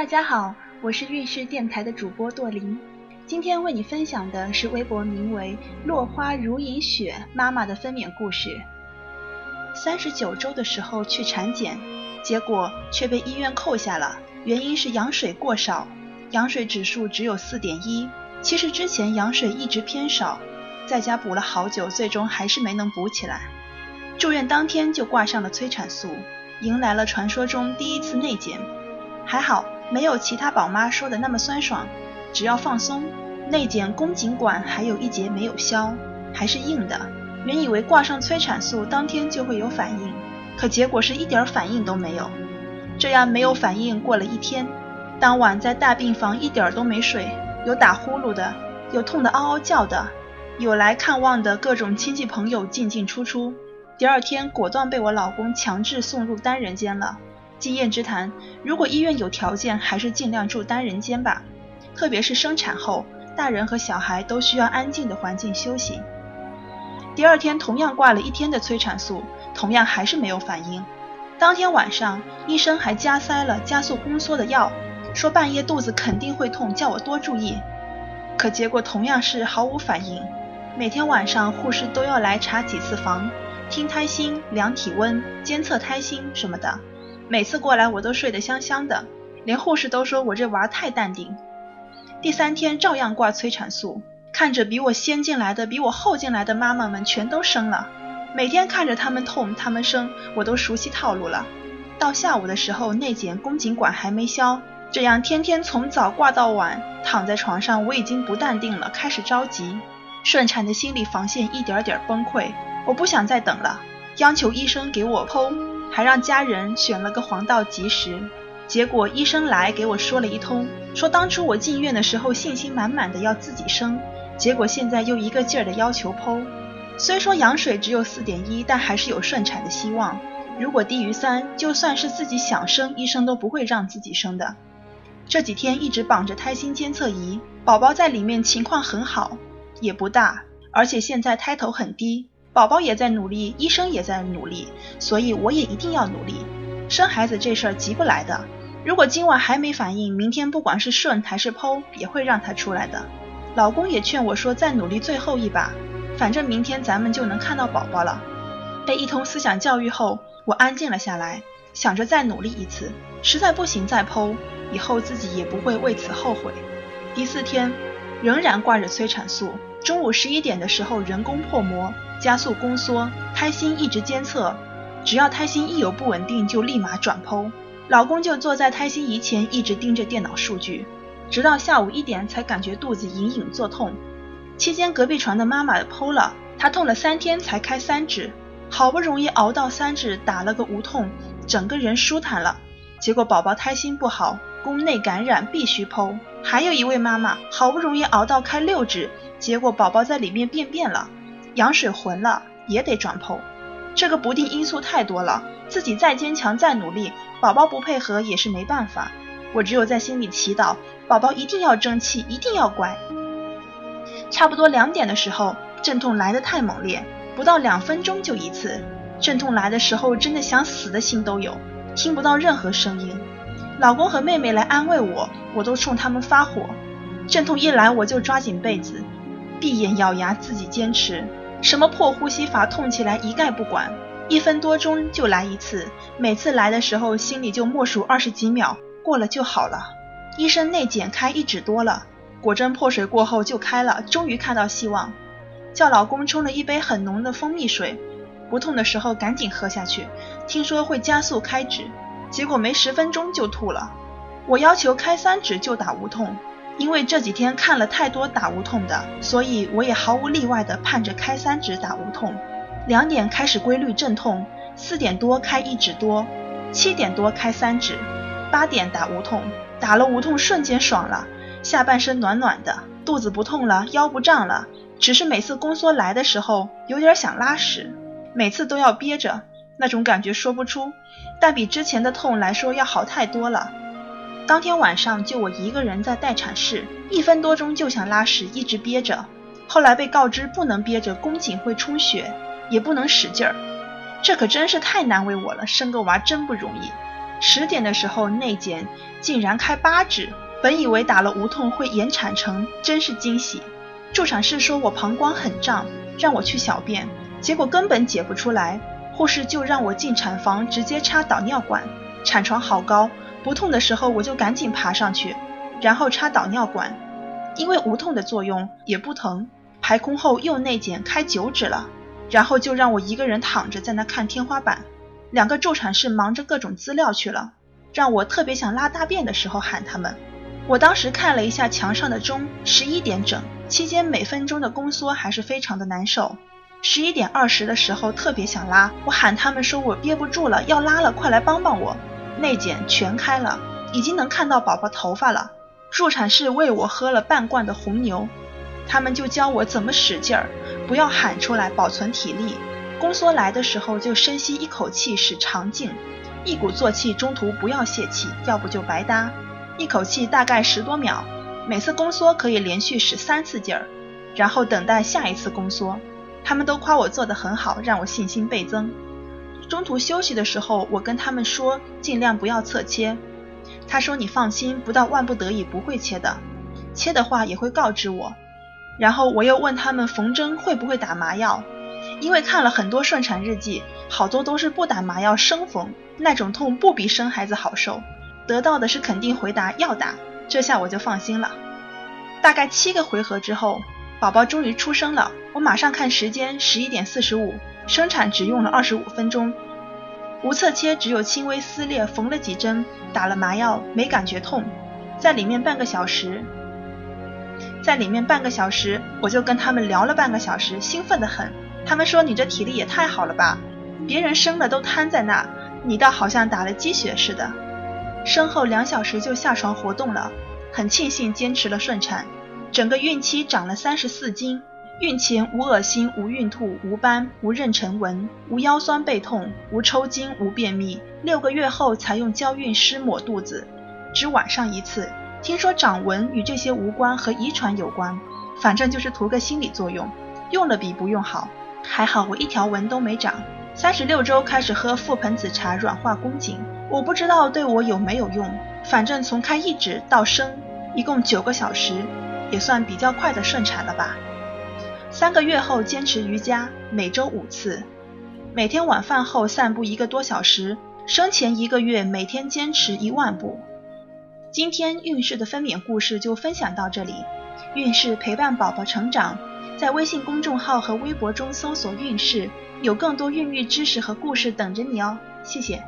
大家好，我是运势电台的主播朵琳，今天为你分享的是微博名为“落花如饮雪”妈妈的分娩故事。三十九周的时候去产检，结果却被医院扣下了，原因是羊水过少，羊水指数只有四点一。其实之前羊水一直偏少，在家补了好久，最终还是没能补起来。住院当天就挂上了催产素，迎来了传说中第一次内检。还好没有其他宝妈说的那么酸爽，只要放松。内检宫颈管还有一节没有消，还是硬的。原以为挂上催产素当天就会有反应，可结果是一点反应都没有。这样没有反应过了一天，当晚在大病房一点都没睡。有打呼噜的，有痛的嗷嗷叫的，有来看望的各种亲戚朋友进进出出。第二天果断被我老公强制送入单人间了。经验之谈，如果医院有条件，还是尽量住单人间吧。特别是生产后，大人和小孩都需要安静的环境休息。第二天同样挂了一天的催产素，同样还是没有反应。当天晚上，医生还加塞了加速宫缩的药。说半夜肚子肯定会痛，叫我多注意。可结果同样是毫无反应。每天晚上护士都要来查几次房，听胎心、量体温、监测胎心什么的。每次过来我都睡得香香的，连护士都说我这娃太淡定。第三天照样挂催产素，看着比我先进来的、比我后进来的妈妈们全都生了。每天看着他们痛、他们生，我都熟悉套路了。到下午的时候，内检宫颈管还没消。这样天天从早挂到晚，躺在床上，我已经不淡定了，开始着急。顺产的心理防线一点点崩溃，我不想再等了，央求医生给我剖，还让家人选了个黄道吉时。结果医生来给我说了一通，说当初我进院的时候信心满满的要自己生，结果现在又一个劲儿的要求剖。虽说羊水只有四点一，但还是有顺产的希望。如果低于三，就算是自己想生，医生都不会让自己生的。这几天一直绑着胎心监测仪，宝宝在里面情况很好，也不大，而且现在胎头很低，宝宝也在努力，医生也在努力，所以我也一定要努力。生孩子这事儿急不来的，如果今晚还没反应，明天不管是顺还是剖，也会让他出来的。老公也劝我说再努力最后一把，反正明天咱们就能看到宝宝了。被一通思想教育后，我安静了下来，想着再努力一次，实在不行再剖。以后自己也不会为此后悔。第四天，仍然挂着催产素。中午十一点的时候，人工破膜，加速宫缩，胎心一直监测。只要胎心一有不稳定，就立马转剖。老公就坐在胎心仪前，一直盯着电脑数据，直到下午一点才感觉肚子隐隐作痛。期间隔壁床的妈妈剖了，她痛了三天才开三指，好不容易熬到三指，打了个无痛，整个人舒坦了。结果宝宝胎心不好。宫内感染必须剖，还有一位妈妈好不容易熬到开六指，结果宝宝在里面便便了，羊水浑了，也得转剖。这个不定因素太多了，自己再坚强再努力，宝宝不配合也是没办法。我只有在心里祈祷，宝宝一定要争气，一定要乖。差不多两点的时候，阵痛来得太猛烈，不到两分钟就一次。阵痛来的时候，真的想死的心都有，听不到任何声音。老公和妹妹来安慰我，我都冲他们发火。阵痛一来，我就抓紧被子，闭眼咬牙，自己坚持。什么破呼吸法，痛起来一概不管。一分多钟就来一次，每次来的时候心里就默数二十几秒，过了就好了。医生内检开一指多了，果真破水过后就开了，终于看到希望。叫老公冲了一杯很浓的蜂蜜水，不痛的时候赶紧喝下去，听说会加速开指。结果没十分钟就吐了，我要求开三指就打无痛，因为这几天看了太多打无痛的，所以我也毫无例外的盼着开三指打无痛。两点开始规律阵痛，四点多开一指多，七点多开三指，八点打无痛，打了无痛瞬间爽了，下半身暖暖的，肚子不痛了，腰不胀了，只是每次宫缩来的时候有点想拉屎，每次都要憋着。那种感觉说不出，但比之前的痛来说要好太多了。当天晚上就我一个人在待产室，一分多钟就想拉屎，一直憋着。后来被告知不能憋着，宫颈会充血，也不能使劲儿。这可真是太难为我了，生个娃真不容易。十点的时候内检竟然开八指，本以为打了无痛会延产程，真是惊喜。助产士说我膀胱很胀，让我去小便，结果根本解不出来，护士就让我进产房直接插导尿管。产床好高，不痛的时候我就赶紧爬上去，然后插导尿管，因为无痛的作用也不疼。排空后又内检开九指了，然后就让我一个人躺着在那看天花板。两个助产士忙着各种资料去了，让我特别想拉大便的时候喊他们。我当时看了一下墙上的钟，十一点整，期间每分钟的宫缩还是非常的难受。十一点二十的时候特别想拉，我喊他们说我憋不住了，要拉了，快来帮帮我。内检全开了，已经能看到宝宝头发了。助产士喂我喝了半罐的红牛，他们就教我怎么使劲儿，不要喊出来，保存体力。宫缩来的时候就深吸一口气，使肠静，一鼓作气，中途不要泄气，要不就白搭。一口气大概十多秒，每次宫缩可以连续使三次劲儿，然后等待下一次宫缩。他们都夸我做得很好，让我信心倍增。中途休息的时候，我跟他们说尽量不要侧切。他说你放心，不到万不得已不会切的，切的话也会告知我。然后我又问他们缝针会不会打麻药。因为看了很多顺产日记，好多都是不打麻药生缝，那种痛不比生孩子好受。得到的是肯定回答要打，这下我就放心了。大概七个回合之后，宝宝终于出生了。我马上看时间，十一点四十五，生产只用了二十五分钟，无侧切，只有轻微撕裂，缝了几针，打了麻药，没感觉痛，在里面半个小时，在里面半个小时，我就跟他们聊了半个小时，兴奋的很。他们说你这体力也太好了吧，别人生了都瘫在那，你倒好像打了鸡血似的。生后两小时就下床活动了，很庆幸坚持了顺产。整个孕期长了三十四斤，孕前无恶心、无孕吐、无斑、无妊娠纹、无腰酸背痛、无抽筋、无便秘。六个月后才用娇韵湿抹肚子，只晚上一次。听说长纹与这些无关，和遗传有关，反正就是图个心理作用，用了比不用好。还好我一条纹都没长。三十六周开始喝覆盆子茶软化宫颈，我不知道对我有没有用，反正从开一指到生，一共九个小时，也算比较快的顺产了吧。三个月后坚持瑜伽，每周五次，每天晚饭后散步一个多小时。生前一个月每天坚持一万步。今天孕氏的分娩故事就分享到这里，孕氏陪伴宝宝成长。在微信公众号和微博中搜索“孕氏”，有更多孕育知识和故事等着你哦。谢谢。